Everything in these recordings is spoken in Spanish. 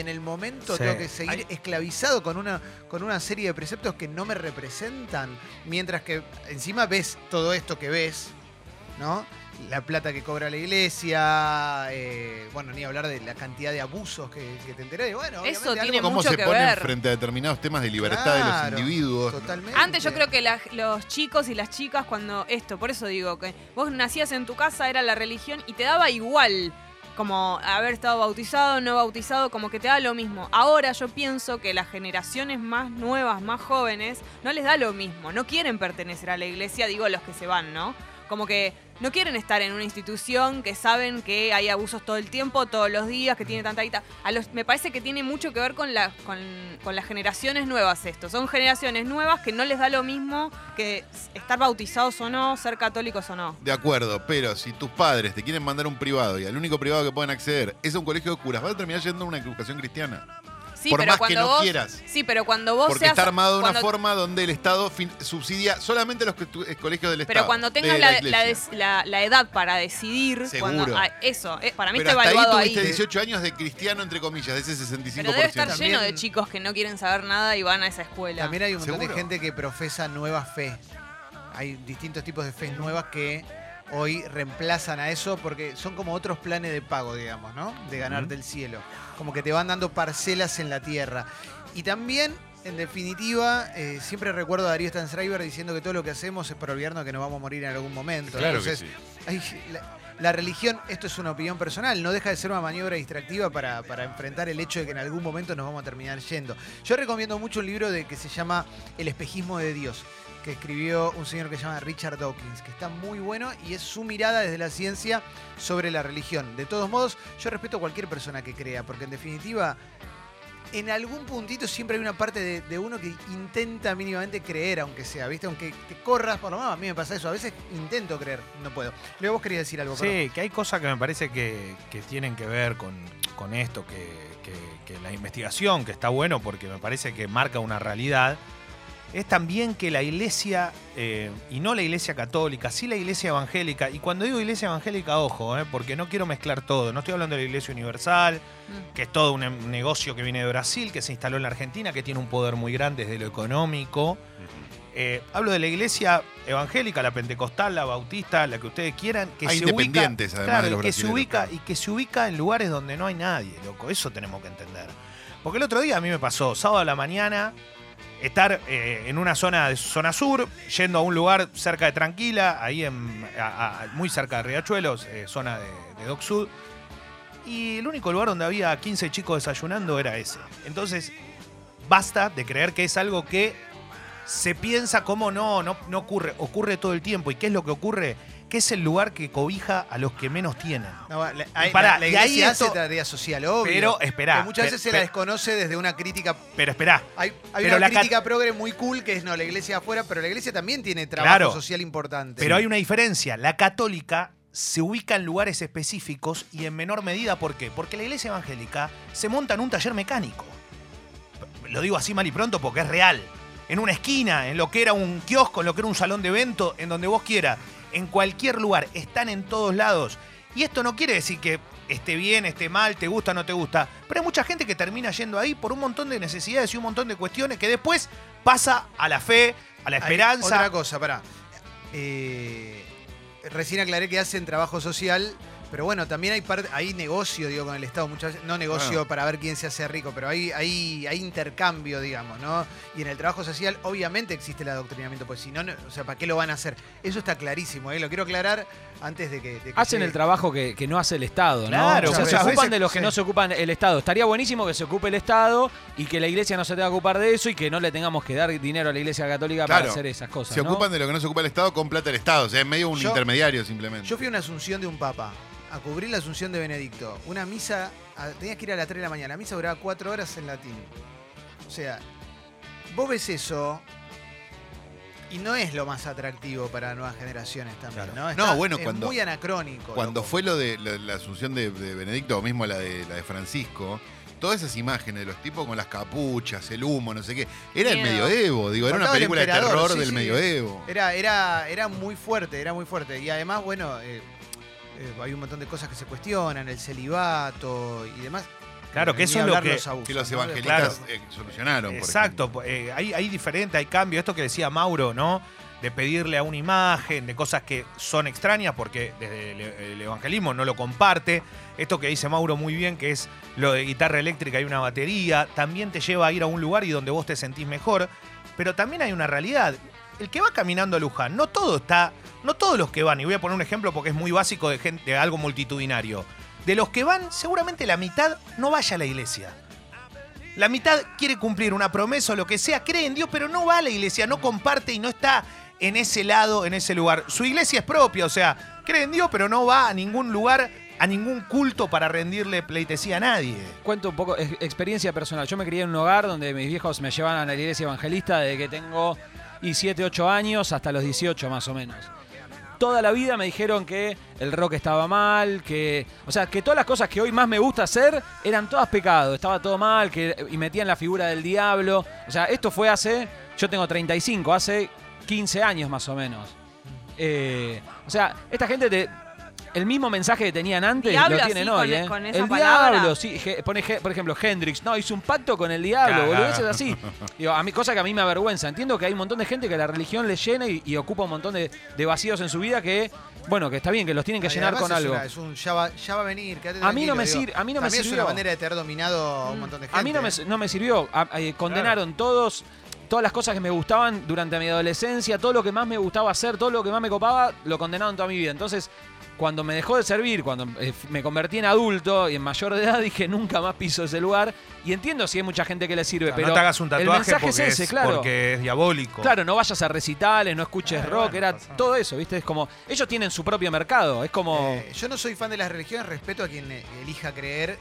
y en el momento Sí. tengo que seguir Hay- esclavizado con una, con una serie de preceptos que no me representan, mientras que encima ves todo esto que ves, ¿no? La plata que cobra la iglesia, eh, bueno, ni hablar de la cantidad de abusos que, que te enteré. Bueno, Eso tiene algo- ¿Cómo mucho se que ponen ver. frente a determinados temas de libertad de los individuos? Totalmente. Antes yo creo que la- los chicos y las chicas cuando esto, por eso digo que vos nacías en tu casa, era la religión y te daba igual como haber estado bautizado, no bautizado, como que te da lo mismo. Ahora yo pienso que las generaciones más nuevas, más jóvenes, no les da lo mismo, no quieren pertenecer a la iglesia, digo los que se van, ¿no? Como que no quieren estar en una institución que saben que hay abusos todo el tiempo, todos los días, que tiene tanta guita. A los, me parece que tiene mucho que ver con, la, con, con las generaciones nuevas esto. Son generaciones nuevas que no les da lo mismo que estar bautizados o no, ser católicos o no. De acuerdo, pero si tus padres te quieren mandar un privado y al único privado que pueden acceder es a un colegio de curas, vas a terminar yendo a una educación cristiana. Sí, Por pero más que cuando no vos, quieras. Sí, pero cuando vos Porque seas... está armado de una forma donde el Estado fin- subsidia solamente los que tu- eh, colegios del Estado. Pero cuando tengas de la, la la- la edad para decidir, Seguro. cuando, ah, eso, eh, para mí Pero está hasta ahí evaluado ahí. tuviste 18 años de cristiano, entre comillas, de ese 65%. Pero debe estar También- lleno de chicos que no quieren saber nada y van a esa escuela. También hay un montón de ¿Seguro? gente que profesa nueva fe. Hay distintos tipos de fe nuevas que hoy reemplazan a eso porque son como otros planes de pago, digamos, ¿no? De ganarte el cielo. Como que te van dando parcelas en la tierra. Y también, en definitiva, eh, siempre recuerdo a Darío Stanzreiber diciendo que todo lo que hacemos es para olvidarnos que nos vamos a morir en algún momento. Claro que Entonces, sí. Ay, la, la religión, esto es una opinión personal, no deja de ser una maniobra distractiva para, para enfrentar el hecho de que en algún momento nos vamos a terminar yendo. Yo recomiendo mucho un libro de, que se llama El espejismo de Dios, que escribió un señor que se llama Richard Dawkins, que está muy bueno y es su mirada desde la ciencia sobre la religión. De todos modos, yo respeto a cualquier persona que crea, porque en definitiva en algún puntito siempre hay una parte de, uno que intenta mínimamente creer, aunque sea, ¿viste? Aunque corras, por lo menos a mí me pasa eso. A veces intento creer, no puedo. Luego vos querías decir algo. Sí, que hay cosas que me parece que, que tienen que ver con, con esto, que- que la investigación, que está bueno porque me parece que marca una realidad, es también que la iglesia, eh, y no la iglesia católica, sí la iglesia evangélica, y cuando digo iglesia evangélica, ojo, eh, porque no quiero mezclar todo, no estoy hablando de la iglesia universal, Mm. que es todo un em- negocio que viene de Brasil, que se instaló en la Argentina, que tiene un poder muy grande desde lo económico. Eh, hablo de la iglesia evangélica, la pentecostal, la bautista, la que ustedes quieran, que Hay se ubica, independientes, además, claro, de los y que se ubica claro. y que se ubica en lugares donde no hay nadie, loco. Eso tenemos que entender. Porque el otro día a mí me pasó, sábado a la mañana, estar eh, en una zona de zona sur, yendo a un lugar cerca de Tranquila, ahí en, muy cerca de Riachuelos, eh, zona de, Dock Sud. Y el único lugar donde había 15 chicos desayunando era ese. Entonces, basta de creer que es algo que se piensa como no, no, no ocurre, ocurre todo el tiempo. ¿Y qué es lo que ocurre? Que es el lugar que cobija a los que menos tienen. No, la, hay- pará, la- la y ahí iglesia hace esto- tarea social, obvio. Pero, esperá, Que muchas veces se la desconoce desde una crítica. Pero esperá, Hay, hay Pero una crítica progre muy cool que es no, la iglesia afuera, pero la iglesia también tiene trabajo Claro. social importante. Pero hay una diferencia. La católica se ubica en lugares específicos y en menor medida, ¿por qué? Porque la iglesia evangélica se monta en un taller mecánico. Lo digo así mal y pronto porque es real. En una esquina, en lo que era un kiosco, en lo que era un salón de evento, en donde vos quieras. En cualquier lugar. Están en todos lados. Y esto no quiere decir que esté bien, esté mal, te gusta, no te gusta. Pero hay mucha gente que termina yendo ahí por un montón de necesidades y un montón de cuestiones que después pasa a la fe, a la Hay esperanza. Otra cosa, pará. Eh, recién aclaré que hacen trabajo social, pero bueno, también hay parte, hay negocio, digo, con el Estado muchas veces. No negocio Bueno. para ver quién se hace rico, pero hay, hay, hay intercambio, digamos, ¿no? Y en el trabajo social, obviamente existe el adoctrinamiento, pues si no, no- o sea, ¿para qué lo van a hacer? Eso está clarísimo, ¿eh? Lo quiero aclarar antes de que. de que Hacen llegue. el trabajo que, que no hace el Estado, ¿no? Claro, o sea, se ocupan veces, de los que sí. no se ocupan el Estado. Estaría buenísimo que se ocupe el Estado y que la iglesia no se tenga que ocupar de eso y que no le tengamos que dar dinero a la iglesia católica para hacer esas cosas. Se ¿no? ocupan de lo que no se ocupa el Estado con plata del Estado. O sea, es medio un Yo- intermediario simplemente. Yo fui a una asunción de un papa, a cubrir la asunción de Benedicto. Una misa, a- tenías que ir a las 3 de la mañana. La misa duraba 4 horas en latín. O sea, vos ves eso y no es lo más atractivo para nuevas generaciones también, Claro. ¿no? No, bueno, es cuando- muy anacrónico. Cuando loco. fue lo de la, la asunción de, de Benedicto o mismo la de, la de Francisco, todas esas imágenes de los tipos con las capuchas, el humo, no sé qué, era el medioevo, digo, era una película de terror sí, del sí. medioevo. Era, era, era muy fuerte, era muy fuerte. Y además, bueno, eh, hay un montón de cosas que se cuestionan, el celibato y demás. Claro, que eso es lo que- los abusos, Que los ¿no? evangelistas eh, solucionaron. Exacto, eh, hay, hay diferente, hay cambio. Esto que decía Mauro, ¿no? De pedirle a una imagen, de cosas que son extrañas porque desde el, el evangelismo no lo comparte. Esto que dice Mauro muy bien, que es lo de guitarra eléctrica y una batería, también te lleva a ir a un lugar y donde vos te sentís mejor. Pero también hay una realidad. El que va caminando a Luján, no todo está, no todos los que van, y voy a poner un ejemplo porque es muy básico de, gente, de algo multitudinario. De los que van, seguramente la mitad no vaya a la iglesia. La mitad quiere cumplir una promesa o lo que sea, cree en Dios, pero no va a la iglesia, no comparte y no está en ese lado, en ese lugar. Su iglesia es propia, o sea, cree en Dios, pero no va a ningún lugar, a ningún culto para rendirle pleitesía a nadie. Cuento un poco, ex- experiencia personal. Yo me crié en un hogar donde mis viejos me llevaban a la iglesia evangelista desde que tengo y 7, 8 años hasta los 18 más o menos. Toda la vida me dijeron que el rock estaba mal, que. O sea, que todas las cosas que hoy más me gusta hacer eran todas pecado, estaba todo mal, que y metían la figura del diablo. O sea, esto fue hace. Yo tengo 35, hace 15 años más o menos. Eh, o sea, esta gente te. El mismo mensaje que tenían antes Diablo lo tienen hoy, ¿eh? con esa el palabra. diablo, sí. je- Pone, je- por ejemplo, Hendrix, no, hizo un pacto con el diablo, Cagada. boludeces así. Digo, a mí, cosa que a mí me avergüenza. Entiendo que hay un montón de gente que la religión le llena y, y ocupa un montón de, de vacíos en su vida que, bueno, que está bien, que los tienen que llenar con es algo. una- es un ya va, ya va a venir. A mí no me sir- a mí no me También es sirvió. una manera de tener dominado a un montón de gente. A mí no me, ¿eh? no me sirvió. A- eh, condenaron todos, todas las cosas que me gustaban durante mi adolescencia, todo lo que más me gustaba hacer, todo lo que más me copaba, lo condenaron toda mi vida. Entonces, cuando me dejó de servir, cuando eh, me convertí en adulto y en mayor de edad, dije nunca más piso ese lugar. Y entiendo si hay mucha gente que le sirve, O sea, pero no te hagas un el tatuaje mensaje porque, es ese, claro. porque es diabólico. Claro, no vayas a recitales, no escuches rock, bueno, era todo eso, ¿viste? Es como, ellos tienen su propio mercado, es como... Eh, yo no soy fan de las religiones, respeto a quien elija creer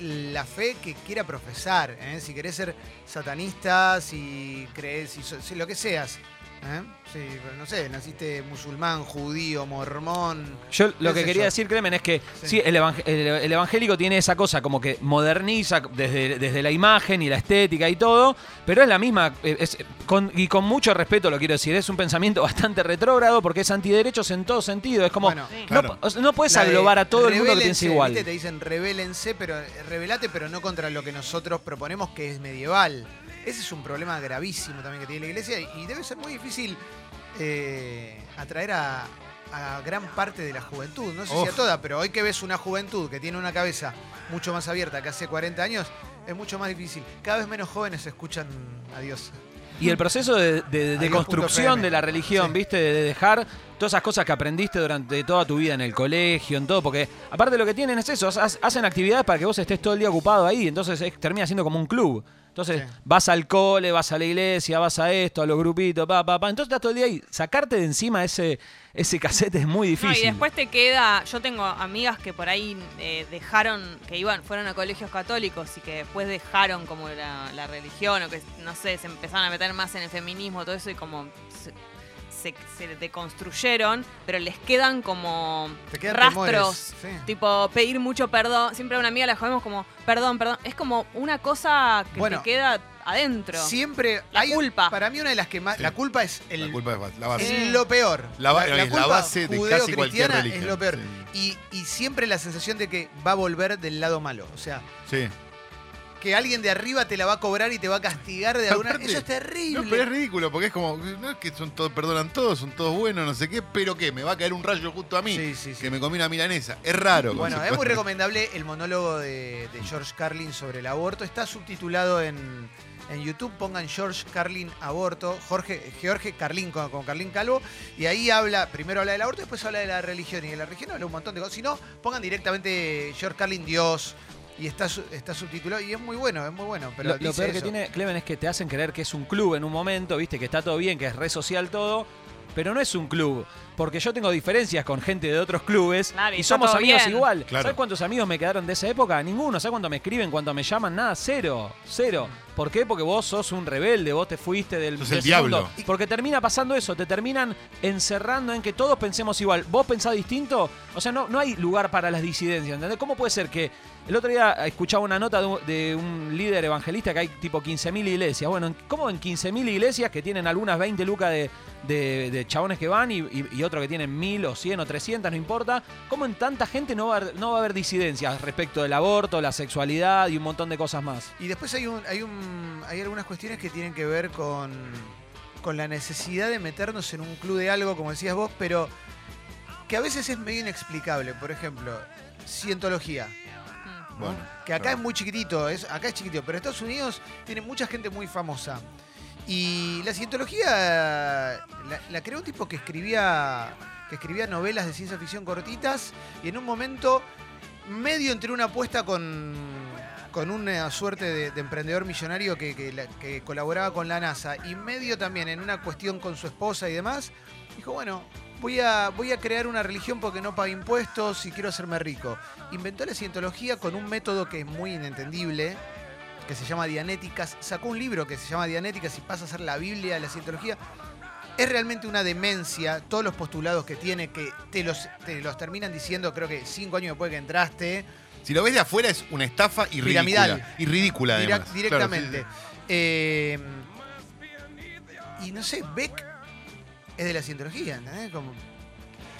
la fe que quiera profesar. ¿eh? Si querés ser satanista, si crees, si, si lo que seas. ¿Eh? Sí, pero no sé, naciste musulmán, judío, mormón. Yo lo que quería yo. decir, Clemen, es que Sí. sí, el, evang- el- el evangélico tiene esa cosa como que moderniza desde, desde la imagen y la estética y todo, pero es la misma, eh, es- con- y con mucho respeto lo quiero decir, es un pensamiento bastante retrógrado porque es antiderechos en todo sentido, es como, Bueno, no, Claro. puedes aglobar a todo el mundo que piensa igual. Te dicen rebélense, pero rebelate, pero no contra lo que nosotros proponemos que es medieval. Ese es un problema gravísimo también que tiene la iglesia y, debe ser muy difícil eh, atraer a, a gran parte de la juventud. No sé si a toda, pero hoy que ves una juventud que tiene una cabeza mucho más abierta que hace 40 años, es mucho más difícil. Cada vez menos jóvenes escuchan a Dios. Y el proceso de, de- de Adiós, construcción de la religión, Sí. ¿viste? De dejar todas esas cosas que aprendiste durante toda tu vida en el colegio, en todo, porque aparte lo que tienen es eso, ha- hacen actividades para que vos estés todo el día ocupado ahí, entonces es- termina siendo como un club. Entonces Sí. vas al cole, vas a la iglesia, vas a esto, a los grupitos, pa, pa, pa. Entonces estás todo el día ahí. Sacarte de encima ese, ese casete es muy No, difícil. y después te queda, yo tengo amigas que por ahí eh, dejaron, que iban, fueron a colegios católicos y que después dejaron como la, la religión o que, no sé, se empezaron a meter más en el feminismo, todo eso y como se, se, se deconstruyeron, pero les quedan como Te quedan rastros. temores, sí. Tipo, pedir mucho perdón. Siempre a una amiga la jodemos como, perdón, perdón. Es como una cosa que Bueno, te queda adentro. Siempre La hay culpa. Para mí una de las que más... Sí. La culpa es el, La culpa es la base. Es lo peor. La es la culpa base de casi cualquier judeocristiana religión, Es lo peor. Y, y siempre la sensación de que va a volver del lado malo. O sea, Sí. Que alguien de arriba te la va a cobrar y te va a castigar de alguna Aparte, Eso es terrible. No, pero es ridículo, porque es como, no es que son todos, perdonan todos, son todos buenos, no sé qué, pero que me va a caer un rayo justo a mí, Sí, sí, sí. que me comí una milanesa. Es raro. Bueno, es muy recomendable el monólogo de, de George Carlin sobre el aborto. Está subtitulado en, en YouTube. Pongan George Carlin aborto. Jorge, George Carlin con, con Carlin Calvo. Y ahí habla, primero habla del aborto, después habla de la religión. Y de la religión habla un montón de cosas. Si no, pongan directamente George Carlin Dios. Y está, su- está subtitulado. Y es muy bueno, es muy bueno. Pero lo, peor que tiene Clemen es que te hacen creer que es un club en un momento, viste, que está todo bien, que es red social todo, pero no es un club. Porque yo tengo diferencias con gente de otros clubes Claro, y somos amigos bien. igual. Claro. ¿Sabes cuántos amigos me quedaron de esa época? Ninguno. ¿Sabes cuánto me escriben, cuánto me llaman? Nada, cero, cero. ¿Por qué? Porque vos sos un rebelde, vos te fuiste del, Sos del el diablo. mundo. Porque termina pasando eso, te terminan encerrando en que todos pensemos igual. ¿Vos pensás distinto? O sea, no, no hay lugar para las disidencias, ¿entendés? ¿Cómo puede ser que el otro día escuchaba una nota de un, de un líder evangelista que hay tipo 15.000 iglesias? Bueno, ¿cómo en 15.000 iglesias que tienen algunas 20 lucas de, de- de chabones que van y, y, y otro que tienen 1.000 o 100 o 300, no importa? ¿Cómo en tanta gente no va, a haber, no va a haber disidencias respecto del aborto, la sexualidad y un montón de cosas más? Y después hay un, hay un, hay algunas cuestiones que tienen que ver con, con la necesidad de meternos en un club de algo, como decías vos, pero que a veces es medio inexplicable. Por ejemplo, cientología. Mm. ¿no? Bueno, que acá claro. es muy chiquitito, es, acá es chiquitito, pero Estados Unidos tiene mucha gente muy famosa. Y la cientología la, la creó un tipo que escribía, que escribía novelas de ciencia ficción cortitas y en un momento, medio entre una apuesta con, con una suerte de, de emprendedor millonario que colaboraba con la NASA y medio también en una cuestión con su esposa y demás, dijo, bueno, voy a, voy a crear una religión porque no pago impuestos y quiero hacerme rico. Inventó la cientología con un método que es muy inentendible, que se llama Dianéticas. Sacó un libro que se llama Dianéticas y pasa a ser la Biblia de la cientología. Es realmente una demencia, todos los postulados que tiene, que te los, te los terminan diciendo, creo que cinco años después que entraste, Si lo ves de afuera es una estafa y Piramidal. ridícula. Y ridícula, además. directamente. Claro, sí, Eh, y no sé, Beck es de la cientología, ¿entendés? Como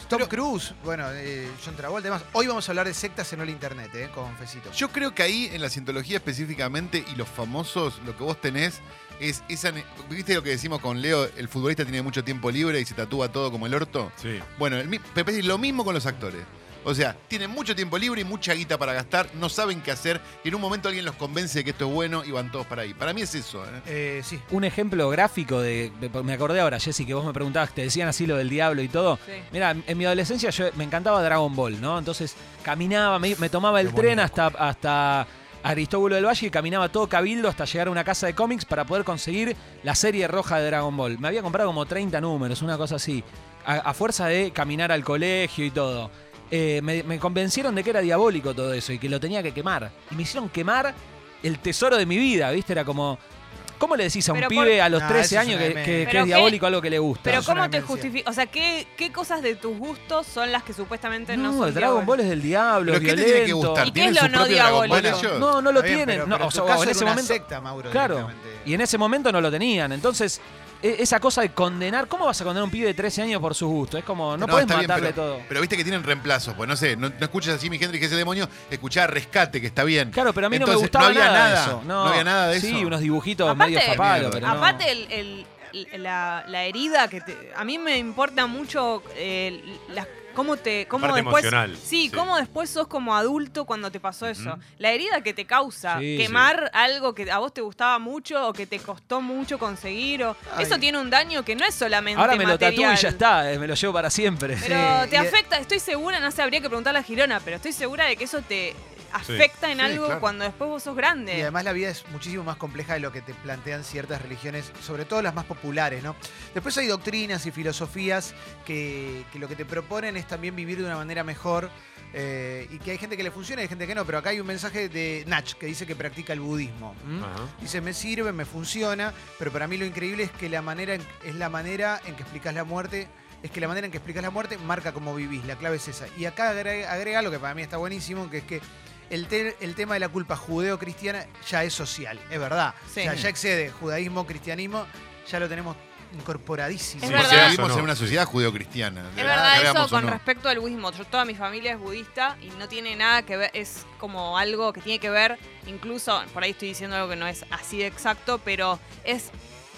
Tom Pero- Cruise, bueno, eh, John Travolta y demás. Hoy vamos a hablar de sectas en el internet, ¿eh? Con Fecito. Yo creo que ahí, en la cientología específicamente, y los famosos, lo que vos tenés es esa. ¿Viste lo que decimos con Leo? El futbolista tiene mucho tiempo libre y se tatúa todo como el orto. Sí. Bueno, el Pepe, es lo mismo con los actores. O sea, tienen mucho tiempo libre y mucha guita para gastar, no saben qué hacer, y en un momento alguien los convence de que esto es bueno y van todos para ahí. Para mí es eso, ¿eh? Eh, sí. Un ejemplo gráfico de. Me acordé ahora, Jessy, que vos me preguntabas, te decían así lo del diablo y todo. Sí. Mira, en mi adolescencia yo me encantaba Dragon Ball, ¿no? Entonces caminaba, me, me tomaba el Qué tren hasta, hasta Aristóbulo del Valle y caminaba todo Cabildo hasta llegar a una casa de cómics para poder conseguir la serie roja de Dragon Ball. Me había comprado como 30 números, una cosa así, a, a fuerza de caminar al colegio y todo. Eh, me, me convencieron de que era diabólico todo eso y que lo tenía que quemar. Y me hicieron quemar el tesoro de mi vida, ¿viste? Era como... ¿Cómo le decís a un Pero por- pibe a los Ah, 13 eso es años que, es qué- diabólico algo que le gusta? Pero ¿cómo te demencia. justifica? O sea, ¿qué, ¿qué cosas de tus gustos son las que supuestamente no, No, son el Dragon Ball es del diablo, Pero es ¿qué te tiene que gustar? ¿Y qué ¿Tienen es lo no diabólico? No, no lo tienen. no, o en sea, en ese una momento. secta, Mauro, Claro. Y en ese momento no lo tenían. Entonces, esa cosa de condenar, ¿cómo vas a condenar a un pibe de 13 años por sus gustos? Es como, no, puedes bien, matarle pero, todo. Pero viste que tienen reemplazos, pues no sé, no, no escuchas así mi Hendrix que es el demonio, escuchá Rescate, que está bien. Claro, pero a mí no me gustaba no había nada, de eso. no había nada de sí, eso. unos dibujitos Aparte- medio pero no. Aparte, el, el- el- la, la herida que te, a mí me importa mucho eh, la- cómo te cómo Parte después emocional, sí, sí. cómo después sos como adulto cuando te pasó eso. La herida que te causa Sí, quemar algo que a vos te gustaba mucho o que te costó mucho conseguir o Ay. eso tiene un daño que no es solamente Ahora me lo tatúo y ya está, eh, me lo llevo para siempre. Pero Sí, te y- afecta, estoy segura, no sé, habría que preguntarle a Girona, pero estoy segura de que eso te afecta en Sí, algo claro. cuando después vos sos grande. Y además la vida es muchísimo más compleja de lo que te plantean ciertas religiones, sobre todo las más populares, ¿no? Después hay doctrinas y filosofías que, que lo que te proponen es también vivir de una manera mejor eh, y que hay gente que le funciona y hay gente que no, pero acá hay un mensaje de Nach que dice que practica el budismo. Dice, me sirve, me funciona, pero para mí lo increíble es que la manera en- es la manera en que explicas la muerte, es que la manera en que explicas la muerte marca cómo vivís, la clave es esa. Y acá agrega, agrega algo que para mí está buenísimo, que es que el, te- el tema de la culpa judeo-cristiana ya es social, es verdad. Sí. O sea, ya excede judaísmo, cristianismo, ya lo tenemos incorporadísimo. Es Porque verdad. vivimos Eso no. en una sociedad judeocristiana. Es verdad eso con no. respecto al budismo. Yo, toda mi familia es budista y no tiene nada que ver, es como algo que tiene que ver, incluso, por ahí estoy diciendo algo que no es así de exacto, pero es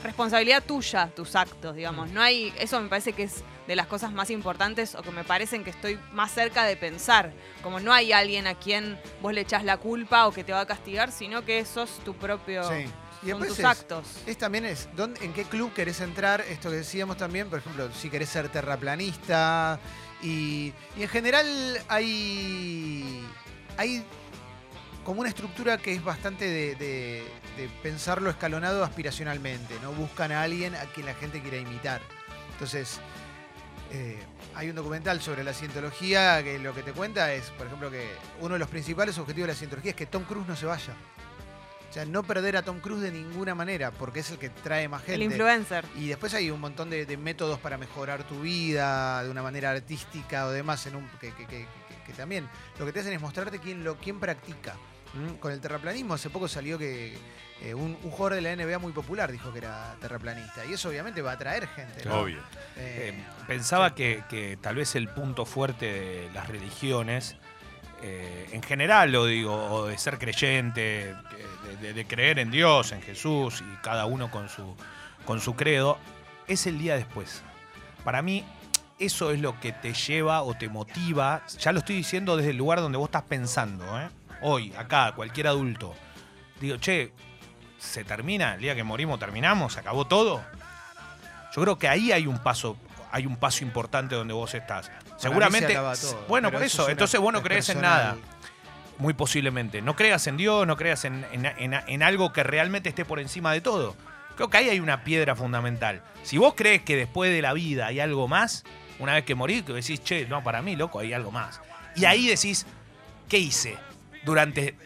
responsabilidad tuya tus actos, digamos. No hay, eso me parece que es de las cosas más importantes o que me parecen que estoy más cerca de pensar. Como no hay alguien a quien vos le echás la culpa o que te va a castigar, sino que sos tu propio, Sí. Y son después tus es- actos. Es también es, ¿dónde- ¿en qué club querés entrar? Esto que decíamos también, por ejemplo, si querés ser terraplanista. Y, y en general hay, hay como una estructura que es bastante de, de- de pensarlo escalonado aspiracionalmente, ¿no? Buscan a alguien a quien la gente quiera imitar. Entonces, eh, hay un documental sobre la cientología que lo que te cuenta es, por ejemplo, que uno de los principales objetivos de la cientología es que Tom Cruise no se vaya. O sea, no perder a Tom Cruise de ninguna manera, porque es el que trae más El gente. influencer. Y después hay un montón de, de métodos para mejorar tu vida de una manera artística o demás, en un, que, que- que- que- que también lo que te hacen es mostrarte quién, lo, quién practica. ¿Mm? Con el terraplanismo hace poco salió que eh, un, un jugador de la NBA muy popular dijo que era terraplanista. Y eso obviamente va a atraer gente. ¿no? Obvio. Eh, Eh, pensaba que, que tal vez el punto fuerte de las religiones, en general lo digo, o de ser creyente, que- de, de- de creer en Dios, en Jesús y cada uno con su, con su credo, es el día después. Para mí, eso es lo que te lleva o te motiva, ya lo estoy diciendo desde el lugar donde vos estás pensando, ¿eh? Hoy, acá, cualquier adulto. Digo, che, se termina, el día que morimos terminamos, se acabó todo. Yo creo que ahí hay un paso, hay un paso importante donde vos estás. Seguramente. se acaba todo, bueno, por es eso. Entonces vos no es crees en nada. Muy posiblemente. No creas en Dios, no creas en, en- en- en algo que realmente esté por encima de todo. Creo que ahí hay una piedra fundamental. Si vos crees que después de la vida hay algo más, una vez que morís, que decís, che, no, para mí, loco, hay algo más. Y ahí decís, ¿qué hice durante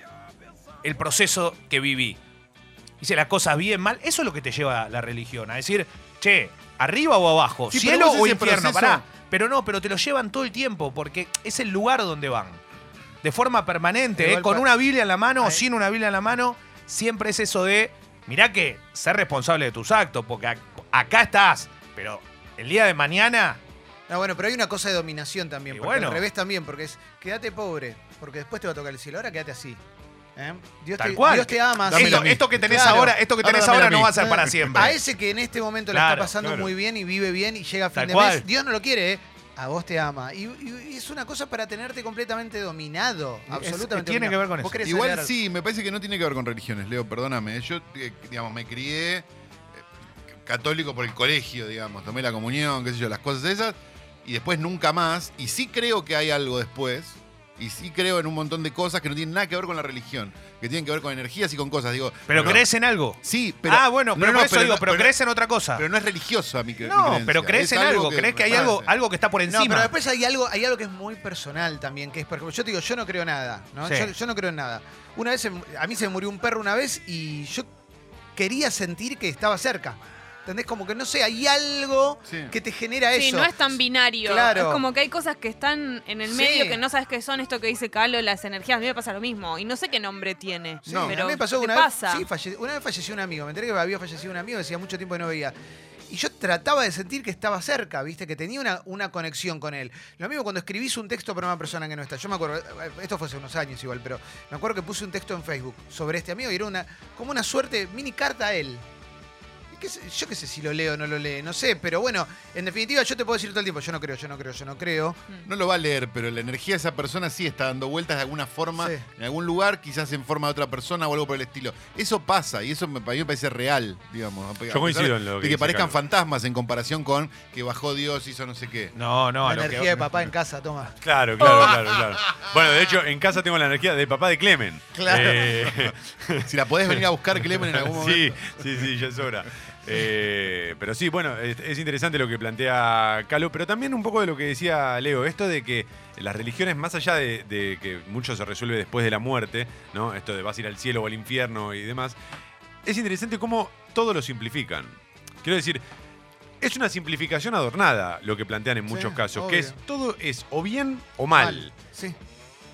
el proceso que viví? Hice las cosas bien, mal. Eso es lo que te lleva a la religión. A decir, che, arriba o abajo, Sí, cielo o infierno, proceso- pará. Pero no, pero te lo llevan todo el tiempo porque es el lugar donde van. De forma permanente, ¿eh? con una Biblia en la mano o sin una Biblia en la mano, siempre es eso de, mirá que ser responsable de tus actos, porque ac- acá estás, pero el día de mañana, No, bueno, pero hay una cosa de dominación también. Y Porque bueno. al revés también, porque es quédate pobre, porque después te va a tocar el cielo. Ahora quédate así. ¿eh? Dios, tal te, cual. Dios te ama. Esto, esto que tenés Claro. ahora, esto que tenés ahora no va a ser para siempre. A ese que en este momento le Claro, está pasando claro. muy bien y vive bien y llega a fin Tal de cual. mes, Dios no lo quiere, ¿eh? A vos te ama. Y, es una cosa para tenerte completamente dominado. Es- absolutamente tiene dominado. que ver con ¿Vos eso. Igual sí, me parece que no tiene que ver con religiones, Leo, perdóname. Yo, eh, digamos, me crié eh, católico por el colegio, digamos. Tomé la comunión, qué sé yo, las cosas esas. Y después nunca más. Y sí creo que hay algo después. Y sí creo en un montón de cosas que no tienen nada que ver con la religión. Que tienen que ver con energías y con cosas. Digo, Pero no- crees en algo. Sí, pero. ah, bueno, no, pero no, por eso digo, no- pero, crees en otra cosa. Pero no es religioso a mi, cre- no, pero crees Es en algo, crees que hay algo, algo que está por encima. No, pero después hay algo, hay algo que es muy personal también, que es, por ejemplo, yo te digo, yo no creo nada, ¿no? Sí. Yo, yo no creo en nada. Una vez, a mí se me murió un perro una vez y yo quería sentir que estaba cerca. ¿Entendés? Como que, no sé, hay algo Sí. que te genera Sí, eso. no es tan binario. Claro. Es como que hay cosas que están en el Sí. medio que no sabes qué son. Esto que dice Calo, las energías. A mí me pasa lo mismo. Y no sé qué nombre tiene. Sí, No. pero a mí me pasó ¿qué una pasa? vez. Sí, falle- una vez falleció un amigo. Me enteré que había fallecido un amigo, decía mucho tiempo que no veía. Y yo trataba de sentir que estaba cerca, ¿viste? Que tenía una, una conexión con él. Lo mismo cuando escribís un texto para una persona que no está. Yo me acuerdo, eh, esto fue hace unos años igual, pero me acuerdo que puse un texto en Facebook sobre este amigo y era una, como una suerte, mini carta a él. Y qué sé- yo qué sé si lo leo o no lo lee, no sé, pero bueno, en definitiva yo te puedo decir todo el tiempo, yo no creo, yo no creo, yo no creo. No lo va a leer, pero la energía de esa persona sí está dando vueltas de alguna forma, Sí. en algún lugar, quizás en forma de otra persona o algo por el estilo. Eso pasa y eso me, para mí me parece real, digamos. a pesar coincido en lo que De que dice parezcan Carlos. fantasmas en comparación con que bajó Dios, hizo no sé qué. No, no, a la lo que- energía de papá en casa, toma. Claro, claro, claro, claro. Bueno, de hecho, en casa tengo la energía del papá de Clemen. Claro. Eh, Si la podés venir a buscar, Clemen, en algún momento. sí, sí, sí, ya es hora. Eh, pero sí, bueno, es, es interesante lo que plantea Calo, pero también un poco de lo que decía Leo, esto de que las religiones, más allá de, de que mucho se resuelve después de la muerte, ¿no? Esto de vas a ir al cielo o al infierno y demás, es interesante cómo todo lo simplifican. Quiero decir, es una simplificación adornada lo que plantean en Sí, muchos casos, obvio. que es todo es o bien o mal. Sí.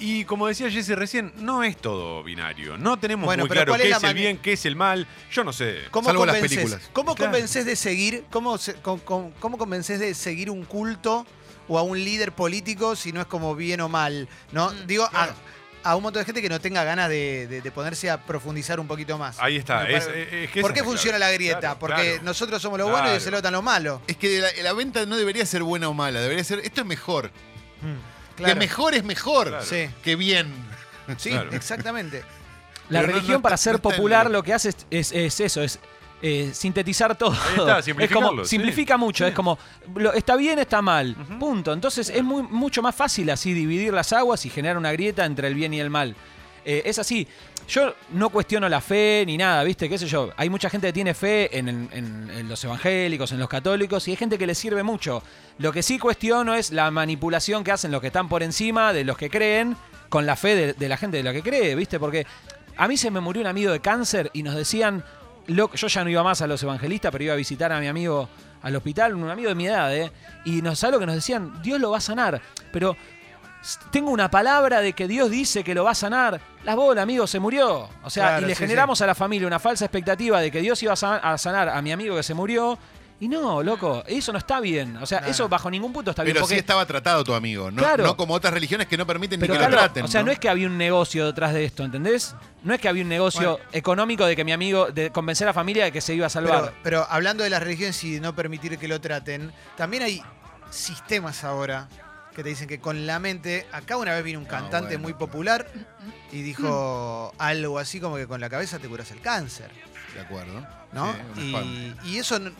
Y como decía Jesse recién, no es todo binario. No tenemos Bueno, muy claro ¿cuál qué es el bien, qué es el mal. Yo no sé. ¿Cómo Salvo las convences, películas. ¿Cómo Claro. convences de seguir, cómo, se- con- con- cómo convences de seguir un culto o a un líder político si no es como bien o mal? ¿no? Mm, Digo, a- claro. a, un montón de gente que no tenga ganas de, de- de ponerse a profundizar un poquito más. Ahí está. Es- es que ¿Por qué funciona la grieta? Claro, Porque claro. nosotros somos lo bueno y Claro. ese lo malo. Es que la, la venta no debería ser buena o mala, debería ser, esto es mejor. Claro. Que mejor es mejor Claro. Sí, que bien. sí, Claro. exactamente. La Pero religión no para ser no popular lo que hace es, es- es eso, es eh, sintetizar todo. está, es como, sí. simplifica mucho, Sí. es como, lo- está bien, está mal, punto. Entonces es muy, mucho más fácil así dividir las aguas y generar una grieta entre el bien y el mal. Eh, es así. Yo no cuestiono la fe ni nada, ¿viste? ¿Qué sé yo? Hay mucha gente que tiene fe en, los evangélicos, en los católicos, y hay gente que le sirve mucho. Lo que sí cuestiono es la manipulación que hacen los que están por encima de los que creen con la fe de, la gente de la que cree, ¿viste? Porque A mí se me murió un amigo de cáncer y nos decían, yo ya no iba más a los evangelistas, pero iba a visitar a mi amigo al hospital, un amigo de mi edad, ¿eh? Y nos lo que nos decían, Dios lo va a sanar. Pero tengo una palabra de que Dios dice que lo va a sanar. Las bolas, amigo, se murió. O sea, Claro, y le sí, generamos a la familia una falsa expectativa de que Dios iba a san- a sanar a mi amigo que se murió. Y no, loco, eso no está bien. O sea, eso bajo ningún punto está bien. Pero porque- sí estaba tratado tu amigo, no, Claro. no como otras religiones que no permiten pero ni que claro, lo traten. o sea, no es que había un negocio detrás de esto, ¿entendés? No es que había un negocio Bueno. económico de que mi amigo, de convencer a la familia de que se iba a salvar. Pero, pero hablando de las religiones y de no permitir que lo traten, también hay sistemas ahora que te dicen que con la mente, acá una vez vino un Ah, cantante bueno, muy popular y dijo algo así como que con la cabeza te curas el cáncer, De acuerdo. ¿no? Sí, y, eso no,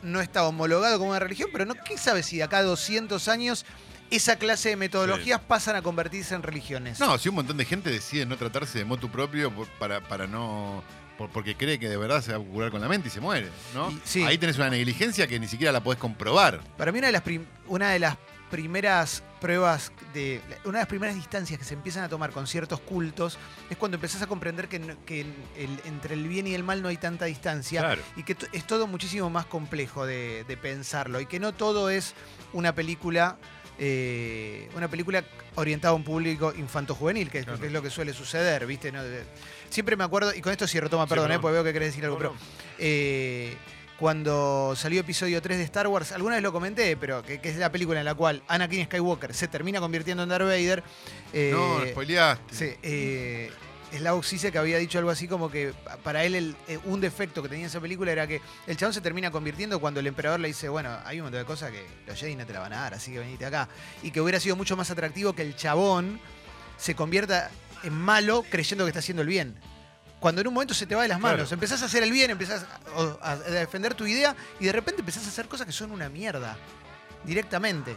no está homologado como una religión, pero no, ¿qué sabe si de acá a 200 años esa clase de metodologías pasan a convertirse en religiones? No, si un montón de gente decide no tratarse de motu propio para, para no. por- porque cree que de verdad se va a curar con la mente y se muere, ¿no? Sí. Ahí tenés una negligencia que ni siquiera la podés comprobar. Para mí una de las, prim- una de las primeras pruebas, de una de las primeras distancias que se empiezan a tomar con ciertos cultos es cuando empezás a comprender que, que el- entre el bien y el mal no hay tanta distancia Claro. y que es todo muchísimo más complejo de, de pensarlo y que no todo es una película eh, una película orientada a un público infanto-juvenil, que, es- Claro. que es lo que suele suceder, ¿viste? Siempre me acuerdo, y con esto cierro, toma, Sí, perdón, eh, perdón. porque veo que querés decir algo, No, pero eh, cuando salió episodio 3 de Star Wars, alguna vez lo comenté, pero que, que es la película en la cual Anakin Skywalker se termina convirtiendo en Darth Vader. eh, no, spoileaste. sí, eh, Slavoj Zizek había dicho algo así como que para él el- eh, un defecto que tenía esa película era que el chabón se termina convirtiendo cuando el emperador le dice, bueno, hay un montón de cosas que los Jedi no te la van a dar, así que venite acá. Y que hubiera sido mucho más atractivo que el chabón se convierta en malo creyendo que está haciendo el bien. Cuando en un momento se te va de las manos, Claro. empezás a hacer el bien, empezás a, a defender tu idea y de repente empezás a hacer cosas que son una mierda, directamente.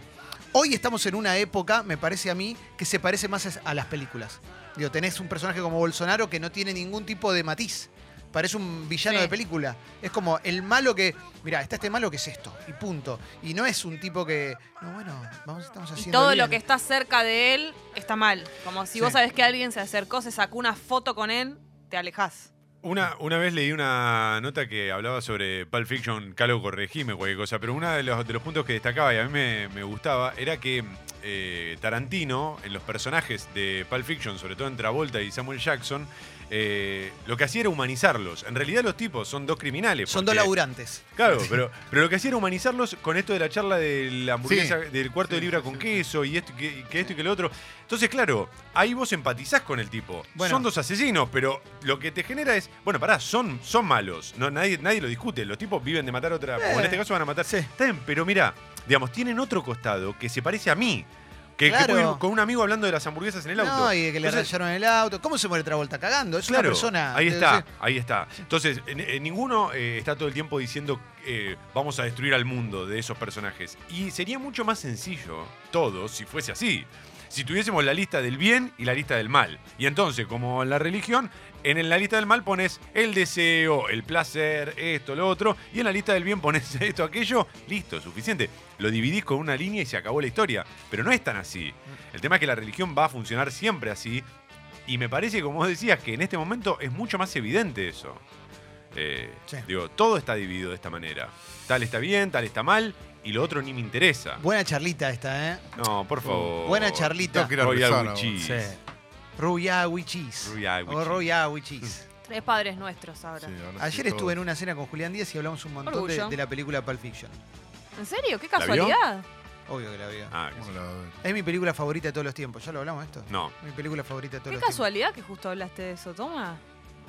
Hoy estamos en una época, me parece a mí, que se parece más a las películas. Digo, tenés un personaje como Bolsonaro que no tiene ningún tipo de matiz. Parece un villano Sí. de película. Es como el malo que, mira, está este malo que es esto, y punto. Y no es un tipo que, no, bueno, vamos, estamos Y haciendo todo bien. lo que está cerca de él está mal. Como si Sí. vos sabés que alguien se acercó, se sacó una foto con él, te alejás. Una, una vez leí una nota que hablaba sobre Pulp Fiction, Calo, corregime cualquier cosa, pero uno de los, de los puntos que destacaba y a mí me, me gustaba era que eh, Tarantino, en los personajes de Pulp Fiction, sobre todo en Travolta y Samuel Jackson, eh, lo que hacía era humanizarlos. En realidad los tipos son dos criminales. Son dos laburantes. Claro, pero, pero lo que hacía era humanizarlos con esto de la charla de la hamburguesa, Sí. del cuarto de libra sí, con sí. queso y esto, y que, que esto y que lo otro. Entonces, claro, ahí vos empatizás con el tipo. Bueno. Son dos asesinos, pero lo que te genera es, bueno, pará, son, son malos. No, nadie, nadie lo discute. Los tipos viven de matar a otra. O en Eh, este caso van a matar. pero mirá, digamos, tienen otro costado que se parece a mí. Que, ir con un amigo hablando de las hamburguesas en el auto. No, y de que le Entonces, rayaron el auto. ¿Cómo se muere Travolta? Cagando. Es una persona. ahí está, ahí está. Entonces, en- en ninguno eh, está todo el tiempo diciendo eh, vamos a destruir al mundo de esos personajes. Y sería mucho más sencillo todo si fuese así. Si tuviésemos la lista del bien y la lista del mal. Y entonces, como en la religión, en la lista del mal pones el deseo, el placer, esto, lo otro. Y en la lista del bien pones esto, aquello. Listo, suficiente. Lo dividís con una línea y se acabó la historia. Pero no es tan así. El tema es que la religión va a funcionar siempre así. Y me parece, como vos decías, que en este momento es mucho más evidente eso. Eh, Sí. Digo, todo está dividido de esta manera. Tal está bien, tal está mal, y lo otro ni me interesa. Buena charlita esta, ¿eh? No, por favor. Buena charlita. Tengo que ir a Royal rezar with ahora. cheese. Ruyawi cheese. Royal with O cheese. Cheese. Tres padres nuestros ahora. Sí, ahora sí, Ayer todo. estuve en una cena con Julián Díaz y hablamos un montón de, Orgullo. de la película Pulp Fiction. ¿En serio? ¿Qué casualidad? Obvio que la vi. Ah. Es mi película favorita de todos los tiempos. ¿Ya lo hablamos esto? No, Mi película favorita de todos Qué los tiempos. casualidad que justo hablaste de eso, toma.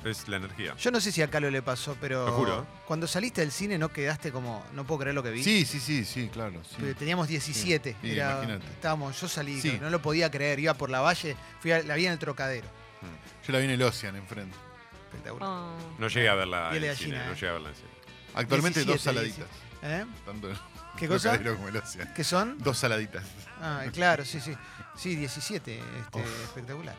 Es la energía. Yo no sé si a Calo le pasó, pero Lo juro. cuando saliste del cine no quedaste como, no puedo creer lo que vi. Sí, sí, sí, sí, claro. sí. Teníamos 17. Sí, era- imagínate. estábamos, yo salí, Sí. no lo podía creer. Iba por la valle, fui a- la vi en el trocadero. Yo la vi en el Ocean enfrente. Espectacular. Oh. No llegué a verla en cine. No eh. llegué a verla en cine. Actualmente 17, dos saladitas. ¿Eh? Tanto ¿Qué el cosa? Trocadero como el Ocean. ¿Qué son? Dos saladitas. Ah, claro, sí, sí. Sí, 17. Este, espectacular.